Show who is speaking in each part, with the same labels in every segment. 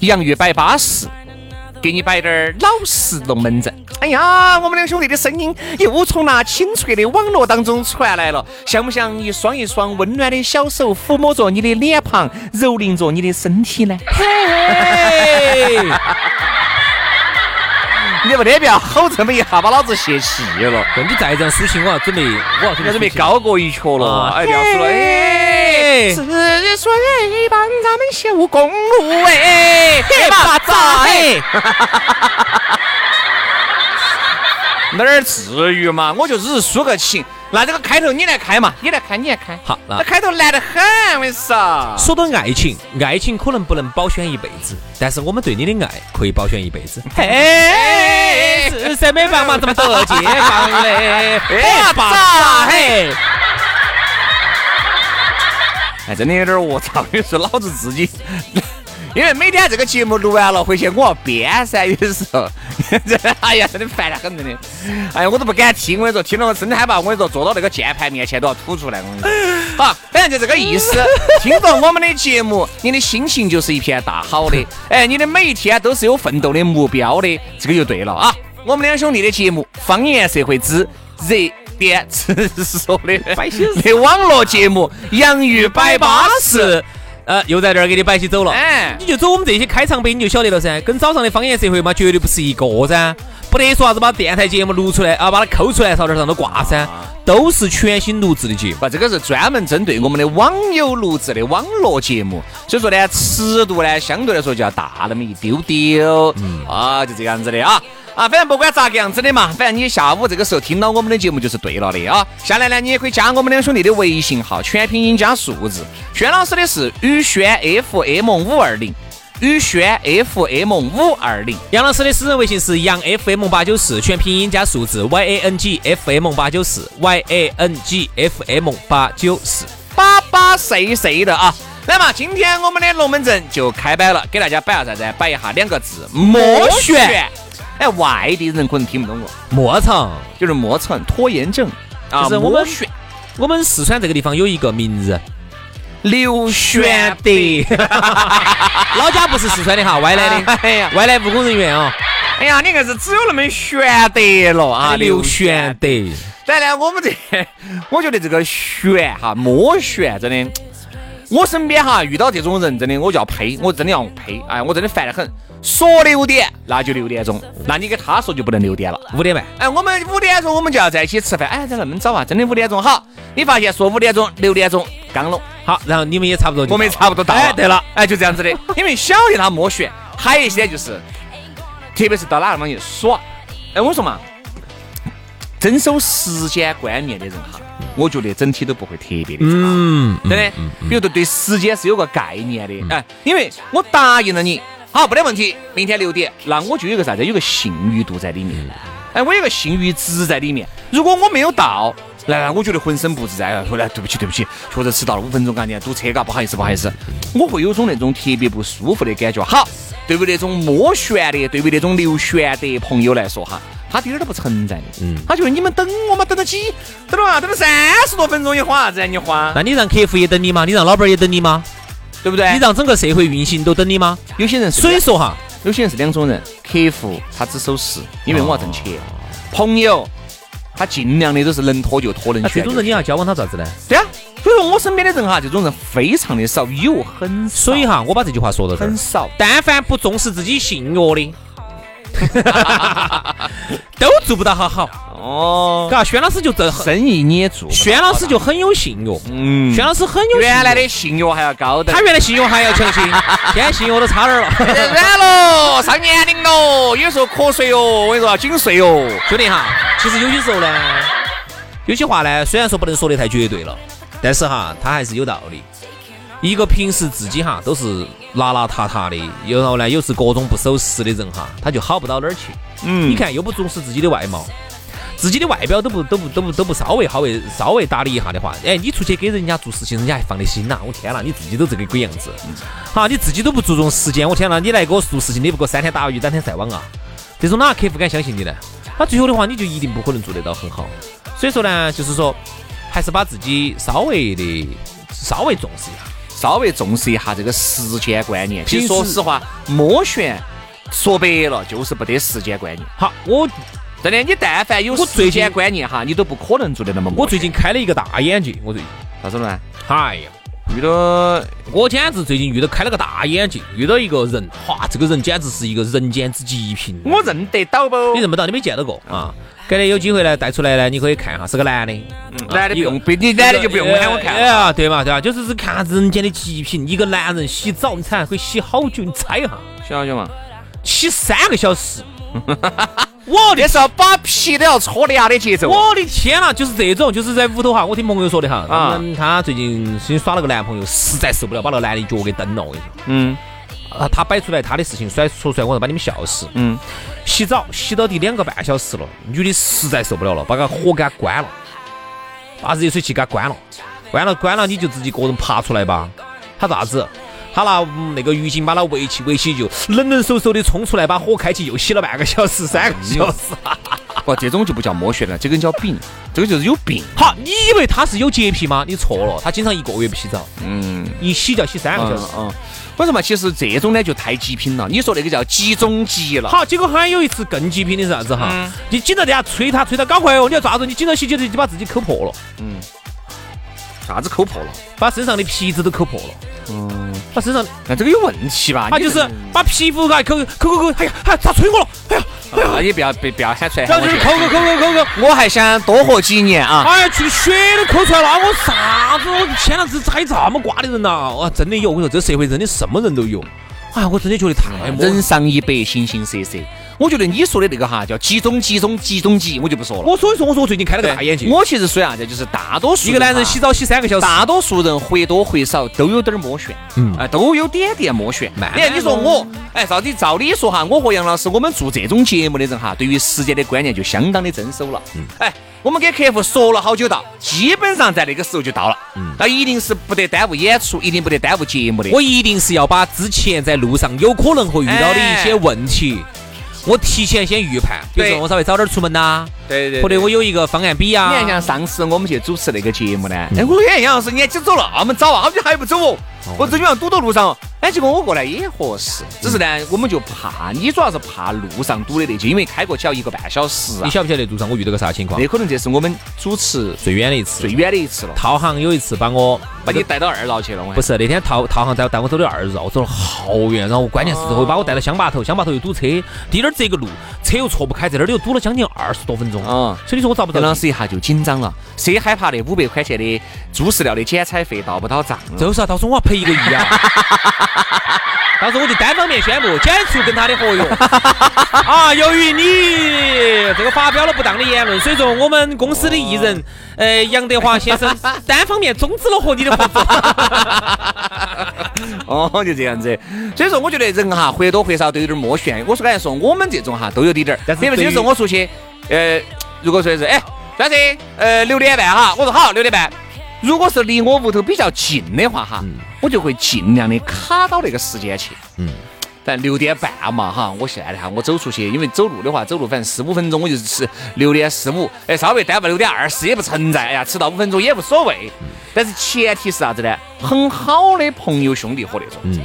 Speaker 1: 洋芋摆巴适，给你摆点儿老实龙门阵。哎呀，我们两兄弟的声音又从那清脆的网络当中传来了，像不像一双一双温暖的小手抚摸着你的脸庞，蹂躏着你的身体呢？嘿，你不得不要吼这么一下，把老子泄气了。
Speaker 2: 你再这样抒情，我要准备，我要
Speaker 1: 准备高过一曲了。哎，不要说了，哎，是水帮咱们修公路，哎，巴 扎，哎。哪 儿至于嘛？我就只是抒个情。那这个开头你来开嘛？你来开，你来开。
Speaker 2: 好，
Speaker 1: 那开头难得很，我跟你说。
Speaker 2: 说到爱情，爱情可能不能保鲜一辈子，但是我们对你的爱可以保鲜一辈子。
Speaker 1: 嘿，
Speaker 2: 是谁没办法这么得解放的？
Speaker 1: 哎，爸，嘿。哎，真的有点儿我操！你说老子自己。因为每天这个节目录完了回去，我要编噻，有的时候，哎呀，真的烦得很，真的，哎呀，我都不敢听，我跟你说，听了我真的害怕，我跟你说，坐到那个键盘面前都要吐出来，我跟你说。好，反正就这个意思。听着我们的节目，你的心情就是一片大好的，哎，你的每一天都是有奋斗的目标的，这个就对了啊。我们两兄弟的节目《方言社会之热点直说》的的网络节目《洋芋摆巴士》。
Speaker 2: 呃，又在这儿给你摆起走了，哎，你就走我们这些开场白，你就晓得了噻。跟早上的方言社会嘛，绝对不是一个噻，不得说啥子把电台节目录出来啊，把它抠出来朝这上头挂噻，都是全新录制的节目。
Speaker 1: 不，这个是专门针对我们的网友录制的网络节目，所以说呢，尺度呢相对来说就要大那么一丢丢，嗯。啊，就这样子的啊。啊，反正不管咋个样子的嘛，反正你下午这个时候听到我们的节目就是对了的啊。下来呢，你也可以加我们两兄弟的微信号，全拼音加数字。轩老师的是宇轩 FM 五二零，宇轩 FM 五二零。
Speaker 2: 杨老师的私人微信是杨 FM 八九四，全拼音加数字 Y A N G F M 八九四，Y A N G F M 八九四，
Speaker 1: 巴巴谁谁的啊。来嘛今天我们的龙门阵就开摆了，给大家摆下啥子？摆一下两个字：魔旋。哎，外地人可能听不懂我。
Speaker 2: 磨蹭
Speaker 1: 就是磨蹭拖延症
Speaker 2: 啊。就是我们我们四川这个地方有一个名字，
Speaker 1: 刘玄德，
Speaker 2: 老家不是四川的哈，外来的。哎呀，外来务工人员啊。
Speaker 1: 哎呀，你硬是只有那么玄德了啊，
Speaker 2: 刘玄德。
Speaker 1: 但呢，我们这，我觉得这个玄哈，莫玄真的，我身边哈遇到这种人，真的我就要呸，我真的要呸，哎，我真的烦得很。说六点，那就六点钟。那你给他说就不能六点了，
Speaker 2: 五点半。
Speaker 1: 哎，我们五点钟我们就要在一起吃饭。哎，咋那么早啊？真的五点钟好。你发现说五点钟，六点钟刚拢
Speaker 2: 好，然后你们也差不多，
Speaker 1: 我们也差不多到。
Speaker 2: 哎，对了，
Speaker 1: 哎，就这样子的。因为晓得他莫选，还有一些就是，特别是到哪个地方去耍。哎，我说嘛，遵守时间观念的人哈，我觉得整体都不会特别的差。嗯，真的。比如说对时间是有个概念的。哎，因为我答应了你。好，没得问题。明天六点，那我就有个啥子？有个信誉度在里面。哎，我有个信誉值在里面。如果我没有到，那我觉得浑身不自在。后来对不起，对不起，确实迟到了五分钟，赶紧堵车，嘎，不好意思，不好意思。我会有种那种特别不舒服的感觉。好，对于那种莫旋的，对于那种刘玄的朋友来说，哈，他一点都不存在的。嗯，他觉得你们等我嘛，等了几，等了嘛，等了三十多分钟，你慌啥子？你慌？
Speaker 2: 那你让客户也等你吗？你让老板也等你吗？
Speaker 1: 对不对？
Speaker 2: 你让整个社会运行都等你吗？
Speaker 1: 有些人，
Speaker 2: 所以说哈，
Speaker 1: 有些人是两种人，客户他只守时，因为我要挣钱；朋友他尽量的都是能拖就拖，能选。
Speaker 2: 这种人你要交往他咋子呢？
Speaker 1: 对啊，所以说我身边的人哈，这种人非常的少，有很少。
Speaker 2: 所以哈，我把这句话说到这儿，
Speaker 1: 很少。
Speaker 2: 但凡不重视自己性格的，都做不到好好。哦，嘎，轩老师就这
Speaker 1: 生意你也做，
Speaker 2: 轩老师就很有信用。嗯，轩老师很有。
Speaker 1: 原来的信用还要高的，
Speaker 2: 他原来信用还要强些，现在信用都差点了。
Speaker 1: 软了，上年龄了，有时候瞌睡哦，我跟你说紧睡哦，
Speaker 2: 兄弟哈。其实有些时候呢，有些话呢，虽然说不能说的太绝对了，但是哈，他还是有道理。一个平时自己哈都是邋邋遢遢的，然后呢又是各种不守时的人哈，他就好不到哪儿去。嗯，你看又不重视自己的外貌。自己的外表都不都不都不都不稍微好为稍微打理一下的话，哎，你出去给人家做事情，人家还放得心呐！我天呐，你自己都这个鬼样子，好，你自己都不注重时间，我天呐，你来给我做事情，你不过三天打鱼两天晒网啊？这种哪个客户敢相信你呢？那最后的话，你就一定不可能做得到很好。所以说呢，就是说，还是把自己稍微的稍微重视一下，
Speaker 1: 稍微重视一下这个时间观念。其实说实话，摸旋说白了就是不得时间观念。
Speaker 2: 好，我。
Speaker 1: 真的，你但凡有时间观念哈，你都不可能做得那么。
Speaker 2: 我最近开了一个大眼界，我最近
Speaker 1: 啥子呢？
Speaker 2: 嗨呀，
Speaker 1: 遇到
Speaker 2: 我简直最近遇到开了个大眼界，遇到一个人，哇，这个人简直是一个人间之极品。
Speaker 1: 我认得到不？
Speaker 2: 你认不到？你没见到过啊？改天有机会呢，带出来呢，你可以看哈，是个男的，
Speaker 1: 男的不用，你男的就不用喊我看。
Speaker 2: 哎呀，对嘛，对吧？就是是看人间的极品，一个男人洗澡，你猜可以洗好久？你猜一下，
Speaker 1: 洗好久嘛？
Speaker 2: 洗三个小时。
Speaker 1: 我的是要把皮都要搓的呀的节奏。
Speaker 2: 我的天呐，就是这种，就是在屋头哈，我听朋友说的哈，啊，他最近新耍了个男朋友，实在受不了，把那个男的脚给蹬了。我跟你说，嗯，啊，他摆出来他的事情，甩说出来，我要把你们笑死。嗯，洗澡洗到第两个半小时了，女的实在受不了了，把个火给他关了，把热水器给他关了，关了关了，你就自己个人爬出来吧。他咋子？他拿那个浴巾把它围起，围起就冷冷飕飕的冲出来，把火开起，又洗了半个小时、三个小时。
Speaker 1: 不，这种就不叫摸血了，这个叫病，这个就是有病。
Speaker 2: 好，你以为他是有洁癖吗？你错了，他经常一个月不洗澡，嗯，一洗就要洗三个小时。嗯，
Speaker 1: 为什么？其实这种呢就太极品了。你说那个叫集中极了。
Speaker 2: 好，结果还有一次更极品的是啥子哈？你紧着底下催他，催他搞快哦！你要抓住，你紧着洗，洗就就把自己抠破了。嗯，
Speaker 1: 啥子抠破了？
Speaker 2: 把身上的皮子都抠破了。嗯，把身上，
Speaker 1: 那这个有问题吧？
Speaker 2: 他就是把皮肤啊抠抠抠抠，哎呀，哎，咋吹我了？哎呀，
Speaker 1: 那也不要别不要喊出来。
Speaker 2: 然后就是抠抠抠抠抠抠，
Speaker 1: 我还想多活几年啊！
Speaker 2: 哎呀，去血都抠出来了，我啥子？我天哪，这还这么瓜的人呐！哇，真的有！我跟你说，这社会真的什么人都有。哎，我真的觉得太
Speaker 1: 人上一百，形形色色。我觉得你说的那个哈叫集中集中集中集，我就不说了。
Speaker 2: 我所以说，我说我最近开了个大眼睛。
Speaker 1: 我其实说啥子，就是大多数
Speaker 2: 一个男人洗澡洗三个小时，
Speaker 1: 大多数人或多或少都有点摸旋，嗯，啊，都有点点摸旋。你看，你说我，哎，照理照理说哈，我和杨老师，我们做这种节目的人哈，对于时间的观念就相当的遵守了。嗯，哎，我们给客户说了好久到，基本上在那个时候就到了。嗯，那一定是不得耽误演出，一定不得耽误节目的。
Speaker 2: 我一定是要把之前在路上有可能会遇到的一些问题。我提前先预判，比如说我稍微早点出门呐，
Speaker 1: 对对，
Speaker 2: 或者我有一个方案 B 呀。
Speaker 1: 你看像上次我们去主持那个节目呢，哎，我看杨老师，你今走那么早啊，他们还不走哦？我这就要堵到路上。哎，结果我过来也合适，只是呢，我们就怕你，主要是怕路上堵的那些，因为开过去要一个半小时啊。
Speaker 2: 你晓不晓得路上我遇到个啥情况？
Speaker 1: 那可能这是我们主持
Speaker 2: 最远的一次，
Speaker 1: 最远的一次了。
Speaker 2: 套行有一次把我
Speaker 1: 把你带到二楼去了，
Speaker 2: 不是那天陶陶行带带我走的二绕，走了好远，然后关键是会把我带到乡坝头，乡坝头又堵车，滴点儿这个路车又错不开，在那儿又堵了将近二十多分钟啊。所以你说我遭不到。
Speaker 1: 老师一下就紧张了，谁害怕那五百块钱的猪饲料的剪彩费到不到账？
Speaker 2: 就是啊，到时候我要赔一个亿啊。到时候我就单方面宣布解除跟他的合约 啊！由于你这个发表了不当的言论，所以说我们公司的艺人呃杨德华先生 单方面终止了和你的合作。
Speaker 1: 哦，就这样子。所以说，我觉得人哈或多或少都有点摸旋。我说刚才说我们这种哈都有滴点儿。比如有时候我出去，呃，如果说是哎，算是呃六点半哈，我说好六点半。如果是离我屋头比较近的话，哈，我就会尽量的卡到那个时间去。嗯，但六点半嘛，哈，我现在哈，我走出去，因为走路的话，走路反正十五分钟，我就是六点十五，哎，稍微耽误六点二十也不存在，哎呀，迟到五分钟也无所谓。但是前提是啥子呢？很好的朋友、兄弟伙那种。嗯，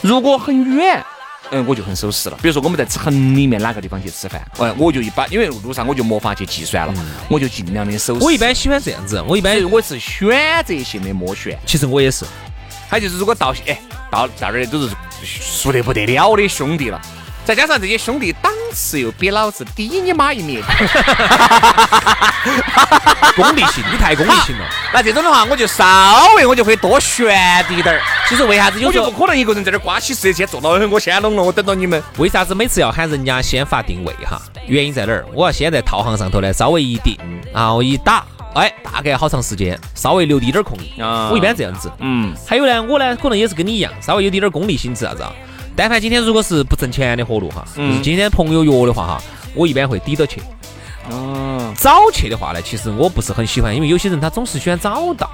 Speaker 1: 如果很远，嗯，我就很守时了。比如说我们在城里面哪个地方去吃饭，嗯，我就一般，因为路上我就没法去计算了，我就尽量的守时。
Speaker 2: 我一般喜欢这样子，我一般
Speaker 1: 我是选择性的摸选。
Speaker 2: 其实我也是，
Speaker 1: 还就是如果到哎到到这儿都是熟得不得了的兄弟了。再加上这些兄弟档次又比老子低你妈一米，
Speaker 2: 功利性，你太功利性了。
Speaker 1: 那这种的话，我就稍微我就会多悬滴点儿。
Speaker 2: 其实为啥子？
Speaker 1: 我就不可能一个人在这刮起事先坐到我先弄了，我等到你们。
Speaker 2: 为啥子每次要喊人家先发定位哈？原因在哪儿？我要先在套行上头呢，稍微一定，然后一打，哎，大概好长时间，稍微留低点空。啊我一般这样子。嗯。还有呢，我呢可能也是跟你一样，稍微有滴点功利性质啥子啊？但凡今天如果是不挣钱的活路哈，就是今天朋友约的话哈，我一般会抵着去。哦，早去的话呢，其实我不是很喜欢，因为有些人他总是喜欢早到。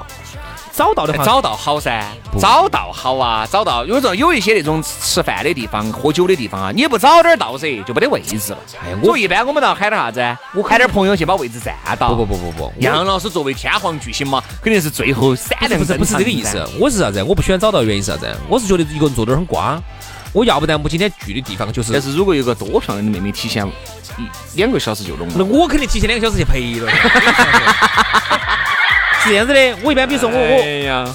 Speaker 2: 早到的话，
Speaker 1: 早到好噻，早到好啊，早到。有时候有一些那种吃饭的地方、喝酒的地方啊，你不早点到噻，就没得位置了。哎，我一般我们都要喊点啥子？我喊点朋友去把位置占到。
Speaker 2: 不不不不不，
Speaker 1: 杨老师作为天皇巨星嘛，肯定是最后闪亮
Speaker 2: 不是不是这个意思，我是啥子？我不喜欢早到的原因是啥子？我是觉得一个人坐这儿很瓜。我要不然我今天聚的地方就是，
Speaker 1: 但是如果有个多漂亮的妹妹，提前一两个小时就弄了，
Speaker 2: 那我肯定提前两个小时去陪了。是这样子的，我一般比如说我我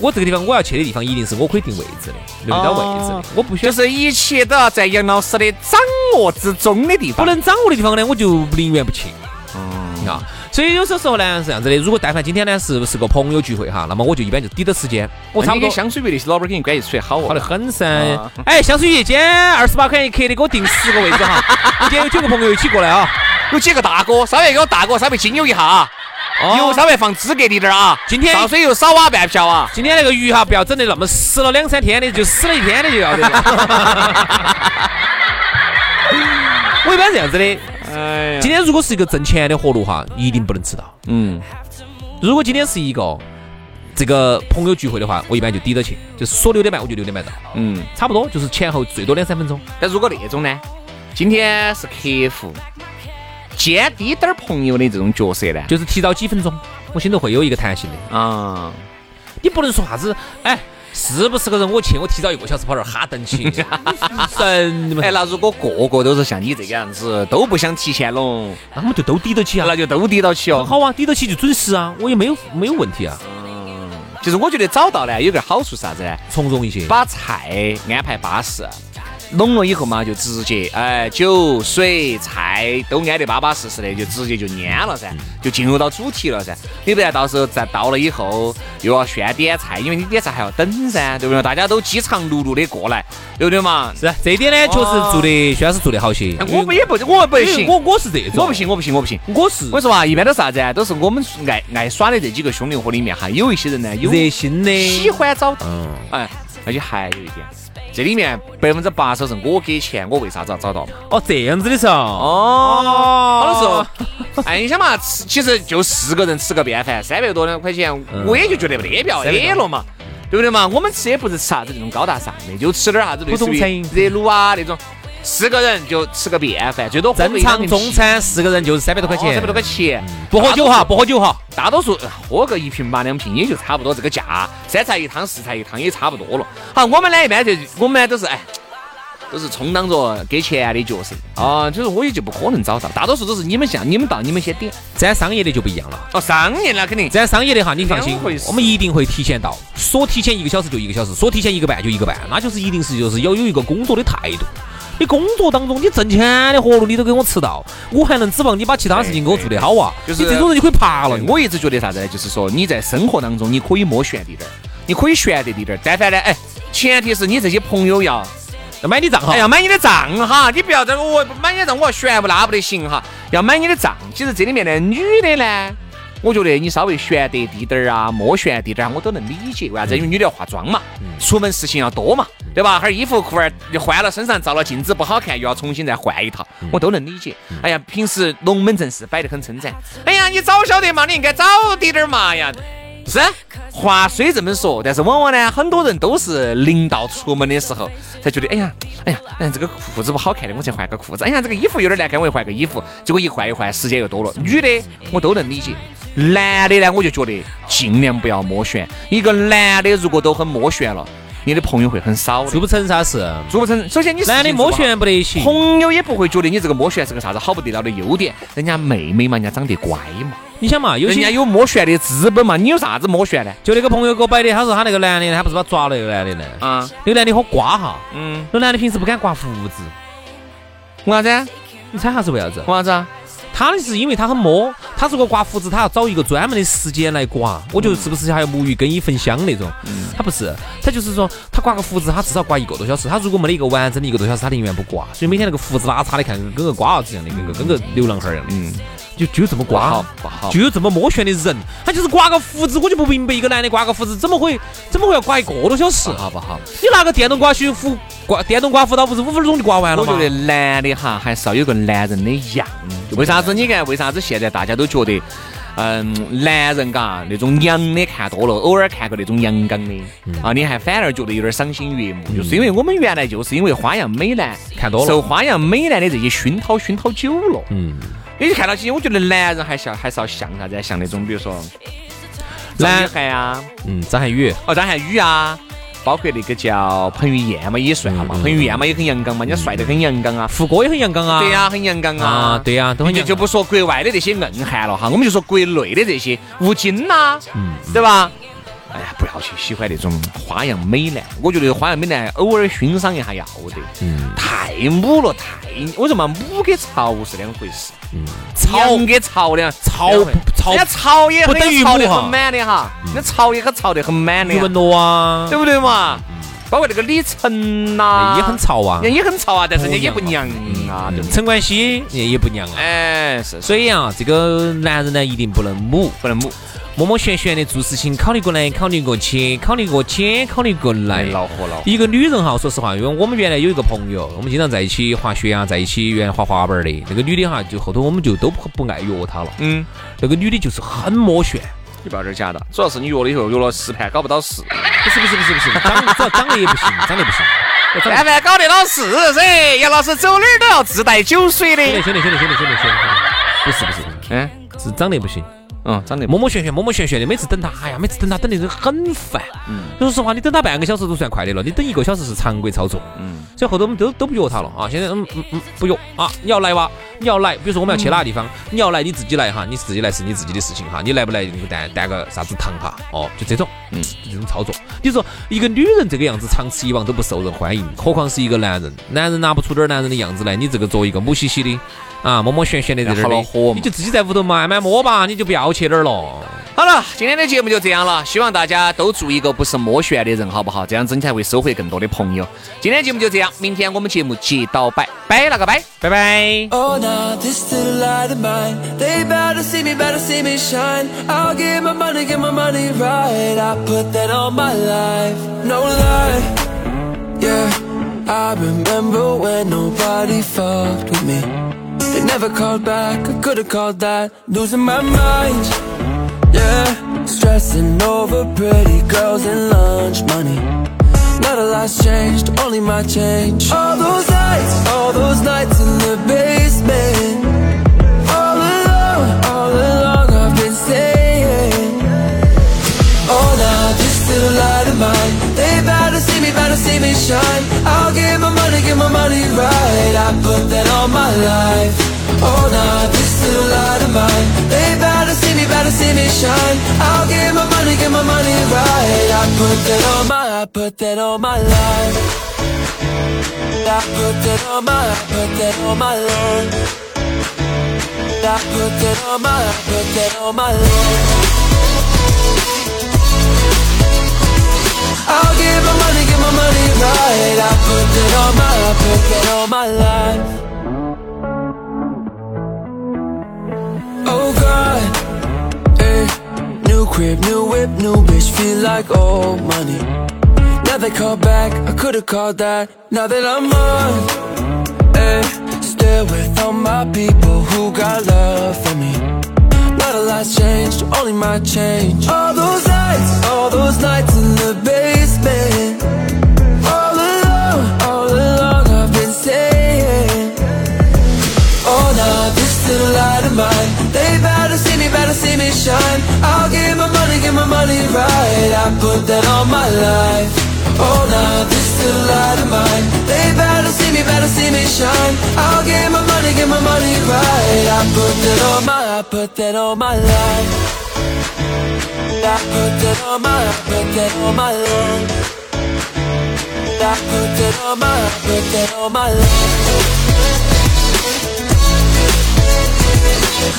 Speaker 2: 我这个地方我要去的地方，一定是我可以定位置的，留到位置的。我不需
Speaker 1: 要，就是一切都要在杨老师的掌握之中的地方。
Speaker 2: 不能掌握的地方呢，我就宁愿不去。嗯，啊。所以有些时候呢是这样子的，如果但凡今天呢是是个朋友聚会哈，那么我就一般就抵着时间。我差不多。
Speaker 1: 香水鱼那些老板肯定关系处得好
Speaker 2: 好的很噻。哎，香水鱼，今天二十八块钱一克的，给我订十个位置哈。今天有九个朋友一起过来啊，
Speaker 1: 有几个大哥，稍微给我大哥稍微精油一下啊，油稍微放资格滴点儿啊。
Speaker 2: 今天
Speaker 1: 烧水又少挖半瓢啊。
Speaker 2: 今天那个鱼哈，不要整得那么死了两三天的，就死了一天的就要得。我一般这样子的。哎，今天如果是一个挣钱的活路哈，一定不能迟到。嗯，如果今天是一个这个朋友聚会的话，我一般就抵着去，就是说六点半我就六点半到。嗯，差不多就是前后最多两三分钟。
Speaker 1: 但如果那种呢，今天是客户兼滴点儿朋友的这种角色呢，
Speaker 2: 就是提早几分钟，我心头会有一个弹性的啊。你不能说啥子，哎。是不是个人？我去，我提早一个小时跑这儿哈登去，神！
Speaker 1: 哎，那如果个个都是像你这个样子，都不想提前拢，
Speaker 2: 那我们就都抵得起啊，
Speaker 1: 那就都抵到起哦。
Speaker 2: 好啊，抵得起就准时啊，我也没有没有问题啊。
Speaker 1: 嗯，其实我觉得早到呢，有个好处是啥子呢？
Speaker 2: 从容一些，
Speaker 1: 把菜安排巴适。弄了以后嘛，就直接哎，酒水菜都安得巴巴适适的，就直接就蔫了噻，就进入到主题了噻。你不然到时候再到了以后又要炫点菜，因为你点菜还要等噻，对不对？大家都饥肠辘辘的过来，对不对嘛？
Speaker 2: 是，这点呢确实做的，薛老师做的好些。
Speaker 1: 我们也不，我不行，
Speaker 2: 我我是这种，
Speaker 1: 我不行，我不行，我不行，
Speaker 2: 我是。
Speaker 1: 我说啊，一般都是啥子啊？都是我们爱爱耍的这几个兄弟伙里面哈，有一些人呢有
Speaker 2: 热心的，
Speaker 1: 喜欢找哎，而且还有一点。这里面百分之八十是我给钱，我为啥子要找到？
Speaker 2: 哦，这样子的噻
Speaker 1: 哦，好多时候，哎，你想嘛，吃其实就四个人吃个便饭，三百多两块钱，我也就觉得没得必要了嘛，对不对嘛？我们吃也不是吃啥子那种高大上的，就吃点啥子
Speaker 2: 普通餐，
Speaker 1: 热卤啊那种。四个人就吃个便饭，最多
Speaker 2: 正常中餐四个人就是三百多块钱，
Speaker 1: 三百多块钱，
Speaker 2: 不喝酒哈，不喝酒哈，
Speaker 1: 大多数喝个一瓶八两瓶也就差不多这个价，三菜一汤四菜一汤也差不多了。好，我们呢一般就我们呢都是哎，都是充当着给钱的角色。啊，就是我也就不可能找到，大多数都是你们像你们到你们先点。
Speaker 2: 咱商业的就不一样了，
Speaker 1: 哦，商业那肯定，
Speaker 2: 咱商业的哈，你放心，我们一定会提前到，说提前一个小时就一个小时，说提前一个半就一个半，那就是一定是就是要有一个工作的态度。你工作当中，你挣钱的活路你都给我吃到，我还能指望你把其他事情给我做得好啊？就是这种人就可以爬了。
Speaker 1: 我一直觉得啥子呢？就是说你在生活当中你可以摸悬滴点儿，你可以悬得滴点儿。但凡呢，哎，前提是你这些朋友要
Speaker 2: 要买你账哈，
Speaker 1: 要买你的账哈，你不要这个我买你的账，我要悬不那不得行哈，要买你的账。其实这里面的女的呢？我觉得你稍微悬得低点儿啊，摸悬低点儿，我都能理解。为啥子？因为女的要化妆嘛，出门事情要多嘛，对吧？哈儿衣服裤儿又换了，身上照了镜子不好看，又要重新再换一套，我都能理解。哎呀，平时龙门阵是摆得很称赞。哎呀，你早晓得嘛，你应该早滴点儿嘛呀。是，话虽这么说，但是往往呢，很多人都是临到出门的时候才觉得，哎呀，哎呀，哎，这个裤子不好看的，我才换个裤子。哎呀，这个衣服有点难看，我又换个衣服。结果一换一换，时间又多了。女的我都能理解。男的呢，我就觉得尽量不要摸悬。一个男的如果都很摸悬了，你的朋友会很少的，
Speaker 2: 做不成啥事，
Speaker 1: 做不成。首先你
Speaker 2: 男的摸旋不得行，
Speaker 1: 朋友也不会觉得你这个摸旋是个啥子好不得了的优点。人家妹妹嘛，人家长得乖嘛。
Speaker 2: 你想嘛，有
Speaker 1: 人家有摸旋的资本嘛，你有啥子摸旋呢？
Speaker 2: 就那个朋友给我摆的，他说他那个男的，他不是把抓了那个男的呢？啊，那个男的好刮哈，嗯，那男的平时不敢刮胡子，
Speaker 1: 为啥子？
Speaker 2: 你猜下是为啥子？
Speaker 1: 为啥子？
Speaker 2: 他的是因为他很摸，他如果刮胡子，他要找一个专门的时间来刮。我觉得是不是还要沐浴更衣焚香那种？他不是，他就是说他刮个胡子，他至少刮一个多小时。他如果没得一个完整的一个多小时，他宁愿不刮。所以每天那个胡子拉碴的，看跟个瓜娃子一样的，跟个跟个流浪汉一样的。嗯。就就这么刮，
Speaker 1: 不好，
Speaker 2: 就有这么摸旋的人，他就是刮个胡子，我就不明白一个男的刮个胡子怎么会怎么会要刮一个多小时？
Speaker 1: 好不好？
Speaker 2: 你拿个电动刮须胡刮，电动刮胡刀不是五分钟就刮完了
Speaker 1: 吗？我觉得男的哈还是要有个男人的样。为啥子？你看，为啥子现在大家都觉得，嗯，男人嘎那种娘的看多了，偶尔看个那种阳刚的啊，你还反而觉得有点赏心悦目，就是因为我们原来就是因为花样美男
Speaker 2: 看多了，
Speaker 1: 受花样美男的这些熏陶熏陶久了，嗯。你看到起，我觉得男人还像还是要像啥子？像那种比如说张雨涵啊，
Speaker 2: 嗯，张涵予，
Speaker 1: 哦，张涵予啊，包括那个叫彭于晏嘛，也算嘛，彭于晏嘛也很阳刚嘛，人家帅得很阳刚啊，
Speaker 2: 胡歌也很阳刚啊，
Speaker 1: 对呀，很阳刚啊，
Speaker 2: 对呀，都很。
Speaker 1: 就就不说国外的这些硬汉了哈，我们就说国内的这些吴京呐，嗯，对吧？哎呀，不要去喜欢那种花样美男，我觉得花样美男偶尔欣赏一下要得，嗯，太母了，太，我说嘛母跟潮是两回事？嗯，潮跟潮两
Speaker 2: 潮潮，
Speaker 1: 人家潮也
Speaker 2: 不等于
Speaker 1: 潮得很满的哈，那潮也很潮得很满的。
Speaker 2: 余文乐啊，
Speaker 1: 对不对嘛？包括那个李晨呐，
Speaker 2: 也很潮啊，
Speaker 1: 也很潮啊，但是人家也不娘啊。
Speaker 2: 陈冠希也也不娘啊。
Speaker 1: 哎，是。
Speaker 2: 所以啊，这个男人呢，一定不能母，
Speaker 1: 不能母。
Speaker 2: 默默旋旋的做事情，考虑过来，考虑过去，考虑过去，考虑过来。
Speaker 1: 恼火了。
Speaker 2: 一个女人哈，说实话，因为我们原来有一个朋友，我们经常在一起滑雪啊，在一起原来滑滑板的。那个女的哈，就后头我们就都不不爱约她了。嗯。那个女的就是很摸旋。
Speaker 1: 你不要这儿假的，主要是你约了以后约了十盘搞不到事。
Speaker 2: 不是不是不是不是，长主要长得也不行，长得不行。
Speaker 1: 但凡搞得到事噻，杨老师走哪儿都要自带酒水的。
Speaker 2: 兄弟兄弟兄弟兄弟兄弟，不是不是，嗯，是长得不行。
Speaker 1: 嗯，长得
Speaker 2: 摸摸旋旋，摸摸旋旋的，每次等他，哎呀，每次等他等的人很烦。嗯，说实话，你等他半个小时都算快的了，你等一个小时是常规操作。嗯，所以后头我们都都不约他了啊。现在嗯嗯嗯不约啊，你要来哇，你要来，比如说我们要去哪个地方，你要来你自己来哈，你自己来是你自己的事情哈，你来不来就带带个啥子糖哈，哦，就这种，嗯，这种操作。你说一个女人这个样子长此以往都不受人欢迎，何况是一个男人？男人拿不出点男人的样子来，你这个作为一个母兮兮的。啊，摸摸旋旋的在这儿你就自己在屋头慢慢摸吧，你就不要去哪儿了。
Speaker 1: 好了，今天的节目就这样了，希望大家都做一个不是摸旋的人，好不好？这样子你才会收获更多的朋友。今天节目就这样，明天我们节目接到拜。拜了个拜，拜。拜。They never called back, I could've called that. Losing my mind, yeah Stressing over pretty girls and lunch money. Not a lot's changed, only my change. All those nights, all those nights in the basement. All all along I've been staying Oh now this little light of mine. They better see me, better see me shine Give my money, right. I put that on my life. Oh, now this little light of mine. They better see me, better see me shine. I'll give my money, give my money right. I put that on my, I put that on my life I put that on my, I put that on my life I put that on my, I put that on my life I'll give my money, give my money right. I put that on my, I put that on my life. Oh God, eh New crib, new whip, new bitch, feel like old money. Now they call back, I could've called that. Now that I'm on, eh Still with all my people who got love for me. Not a lot's changed, only my change. All those nights, all those nights in the basement All alone, all along I've been staying Oh, now this little light of mine They better see me, better see me shine I'll give my money, give my money right I put that on my life
Speaker 3: Oh, now this little light of mine. They better see me, better see me shine. I'll get my money, get my money right. I put that on my, I put that on my life. I put that on my, put that on my life. I put that on my, put that on my life.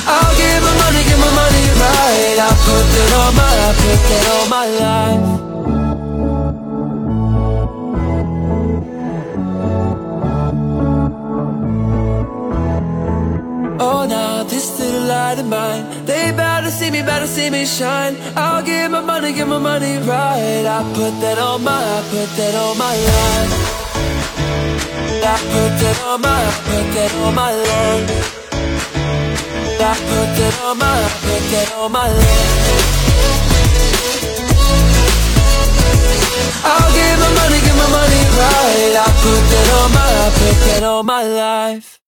Speaker 3: I'll give my money, give my money right. I put that on my, put that on my life. Oh, now this little light of mine, they bout to see me, to see me shine. I'll give my money, give my money right. I put that on my, I put that on my life. I put that on my, I put that on my life. I put that on my, I put that on my life. I'll give my money, give my money right. I put that on my, I put that on my life.